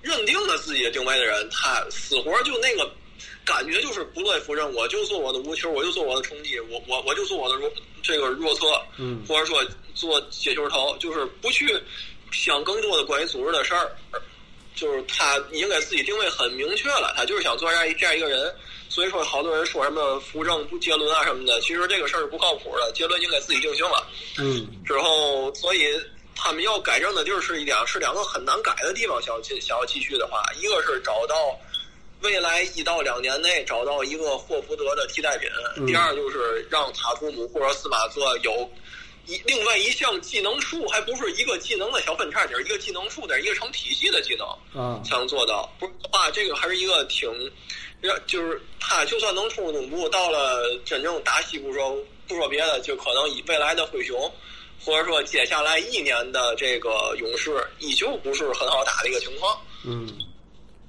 认定了自己的定位的人，他死活就那个感觉就是不乐意服人，我就做我的无球，我就做我的冲击，我我我就做我的弱这个弱侧，嗯或者说做接球头，就是不去想更多的关于组织的事儿。就是他已经给自己定位很明确了，他就是想做这样一这样一个人。所以说，好多人说什么扶正不杰伦啊什么的，其实这个事儿是不靠谱的。杰伦已经给自己定性了。嗯之后，所以他们要改正的地儿是一点是两个很难改的地方。想要继想要继续的话，一个是找到未来一到两年内找到一个霍福德的替代品。嗯第二就是让塔图姆或者司马泽有一另外一项技能树，还不是一个技能的小分叉，点一个技能树，得是一个成体系的技能。嗯才能做到。不是的话，这个还是一个挺，让就是他就算能冲入东部，到了真正打西部时候，不说别的，就可能以未来的灰熊，或者说接下来一年的这个勇士，依旧不是很好打的一个情况。嗯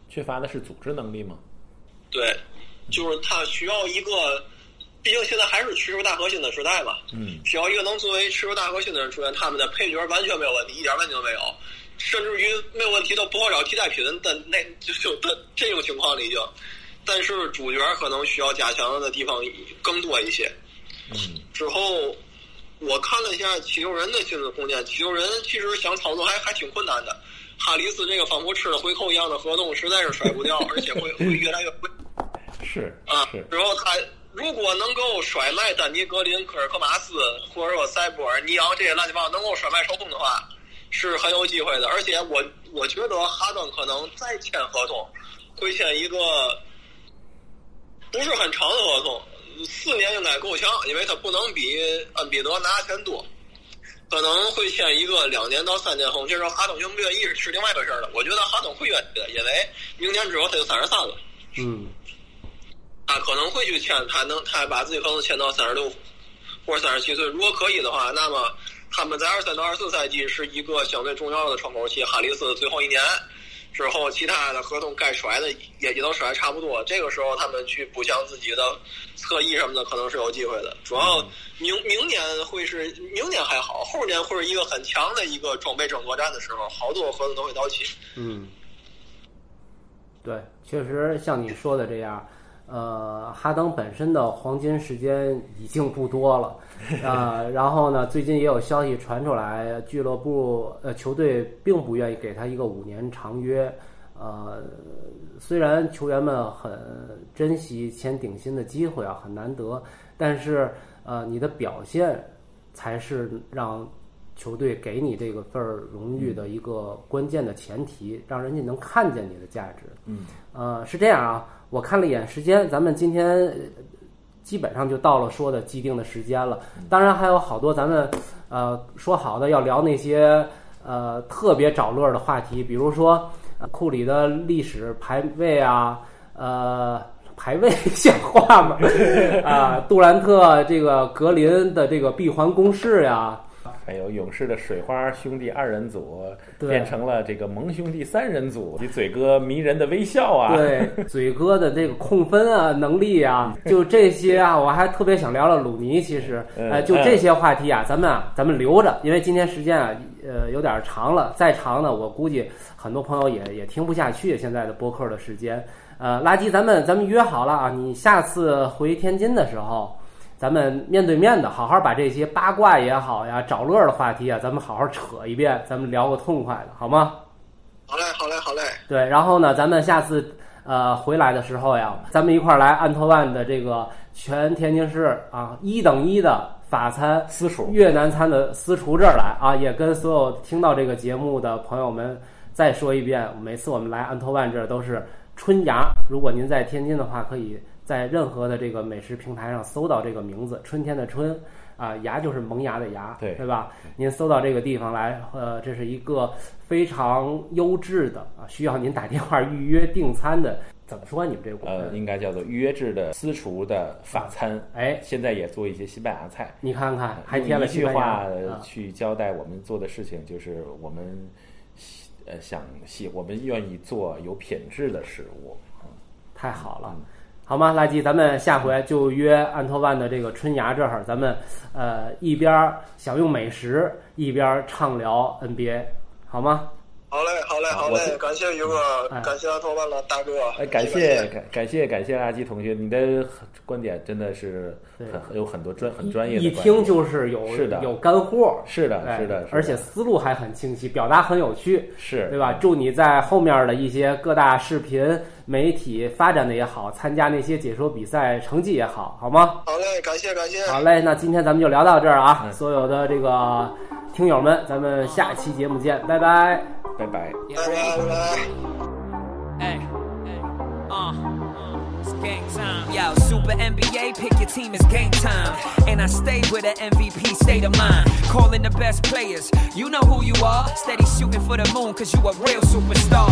缺乏的是组织能力吗？对，就是他需要一个，毕竟现在还是持球大核心的时代嘛，嗯需要一个能作为持球大核心的人出现，他们的配角完全没有问题，一点问题都没有，甚至于没有问题都不好找替代品的那就就的这种情况里已经，但是主角可能需要加强的地方更多一些。嗯之后我看了一下七六人的薪资空间，七六人其实想操作还还挺困难的。哈里斯这个仿佛吃了回扣一样的合同，实在是甩不掉，而且会 会越来越贵。是啊是，然后他如果能够甩卖丹尼格林、科尔克马斯，或者说塞博尔、尼昂这些乱七八糟能够甩卖成功的话，是很有机会的。而且我我觉得哈登可能再签合同，会签一个不是很长的合同，四年应该够呛，因为他不能比恩比德拿钱多。可能会签一个两年到三年合同，这时候哈登愿不愿意是另外一回事了。我觉得哈登会愿意的，因为明年之后他就三十三了。嗯他可能会去签，他能他把自己合同签到三十六或者三十七岁。如果可以的话，那么他们在二三到二四赛季是一个相对重要的窗口期。哈里斯最后一年之后，其他的合同该甩的也也都甩得差不多。这个时候他们去补强自己的侧翼什么的，可能是有机会的。主要明明年会是明年还好，后年会是一个很强的一个装备争夺战的时候，好多合同都会到期。嗯，对，确实像你说的这样，呃，哈登本身的黄金时间已经不多了，啊、然后呢，最近也有消息传出来，俱乐部呃球队并不愿意给他一个五年长约，呃，虽然球员们很珍惜签顶薪的机会啊，很难得，但是呃，你的表现才是让球队给你这个份儿荣誉的一个关键的前提，让人家能看见你的价值。嗯，呃，是这样啊，我看了一眼时间，咱们今天呃基本上就到了说的既定的时间了。当然还有好多咱们呃说好的要聊那些呃特别找乐儿的话题，比如说、库里的历史排位啊，呃。排位像话吗？啊，杜兰特这个格林的这个闭环公式呀，还有勇士的水花兄弟二人组对变成了这个萌兄弟三人组，以及嘴哥迷人的微笑啊，对，嘴哥的这个控分啊能力啊，就这些啊，我还特别想聊聊鲁尼。其实，嗯呃，就这些话题啊，咱们啊，咱们留着，因为今天时间啊，呃，有点长了，再长呢，我估计很多朋友也也听不下去现在的播客的时间。呃，垃圾，咱们咱们约好了啊，你下次回天津的时候。咱们面对面的，好好把这些八卦也好呀，找乐儿的话题啊，咱们好好扯一遍，咱们聊个痛快的，好吗？好嘞，好嘞，好嘞。对，然后呢，咱们下次呃回来的时候呀，咱们一块儿来安托万的这个全天津市啊一等一的法餐私厨越南餐的私厨这儿来啊，也跟所有听到这个节目的朋友们再说一遍，每次我们来安托万这儿都是春芽，如果您在天津的话，可以在任何的这个美食平台上搜到这个名字，春天的春。啊，芽就是萌芽的芽，对对吧？您搜到这个地方来，呃，这是一个非常优质的啊，需要您打电话预约订餐的。怎么说你们这个？呃，应该叫做预约制的私厨的法餐，哎，现在也做一些西班牙菜。你看看，还添了一句话啊去交代我们做的事情，就是我们呃想喜，我们愿意做有品质的食物。太好了，好吗？垃圾，咱们下回就约安托万的这个春芽这儿，咱们呃一边儿享用美食，一边儿畅聊 NBA，好吗？好嘞，好嘞，好嘞！感谢于哥哎，感谢安托万了大哥。哎，感谢感感谢感谢垃圾同学，你的观点真的是很有很多专很专业的一。听就是有是的有干货，是的，是的而且思路还很清晰，表达很有趣。是对吧？祝你在后面的一些各大视频媒体发展的也好，参加那些解说比赛成绩也好，好吗？好嘞，感谢感谢。好嘞，那今天咱们就聊到这儿啊，嗯所有的这个听友们，咱们下期节目见，拜拜。拜拜。拜拜拜拜。Hey, hey. Uh, it's game time. Yo, Super NBA, pick your team, it's game time. And I stay with an MVP state of mind. Calling the best players, you know who you are. Steady shooting for the moon, cause you a real superstar.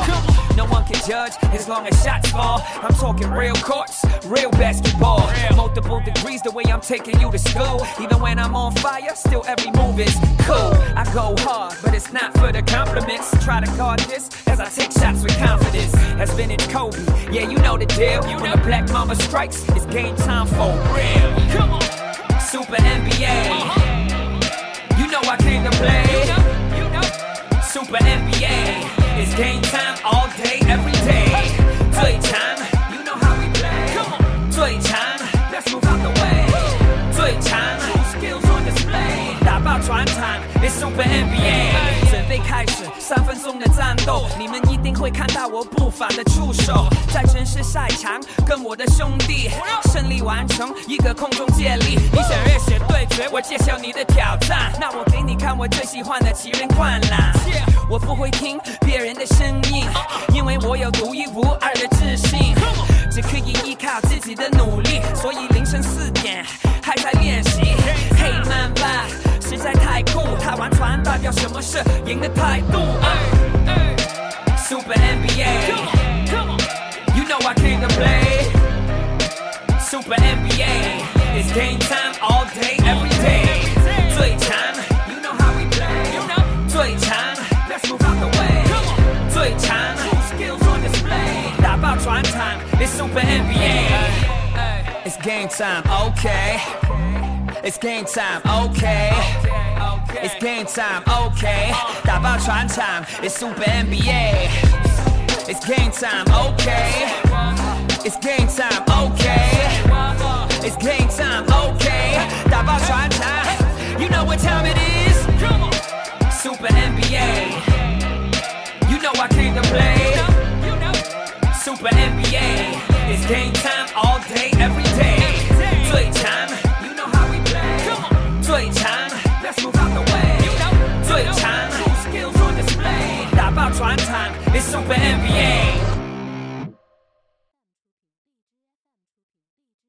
No one can judge as long as shots fall. I'm talking real courts, real basketball. Multiple degrees the way I'm taking you to school. Even when I'm on fire, still every move is cool. I go hard, but it's not for the compliments. Try to guard this as I take shots with confidence. As vintage Kobe, yeah, you know the deal. When the Black Mama strikes, it's game time for real. Come on. Super NBA. Uh-huh. You know I came to play. You know, you know. Super NBA. It's game time all day, every day. Toy time, you know how we play. Come on. Toy time, let's move out the way. Play time, skills on display. Not about trying time, it's Super NBA. 战斗，你们一定会看到我不凡的出手，在城市赛场跟我的兄弟胜利完成一个空中接力。你想热血对决，我揭晓你的挑战，那我给你看我最喜欢的奇人灌篮。我不会听别人的声音，因为我有独一无二的自信，只可以依靠自己的努力，所以凌晨四点还在练习。嘿，曼巴实在太酷，他完全代表什么是赢的态度。Super NBA, you know I came to play. Super NBA, it's game time all day, every day. 最强，you know how we play. 最强，let's move out the way. 最强，skills on display. 打爆全场，it's Super NBA. It's game time, okay. It's game time, okay. It's game time, okay. 打爆全场，It's Super NBA. It's game time, okay. It's game time, okay. It's game time, okay. 打爆全场，You know what time it is? Super NBA. You know I came to play. Super NBA. It's game time all day, every day. 最强 It's Super NBA.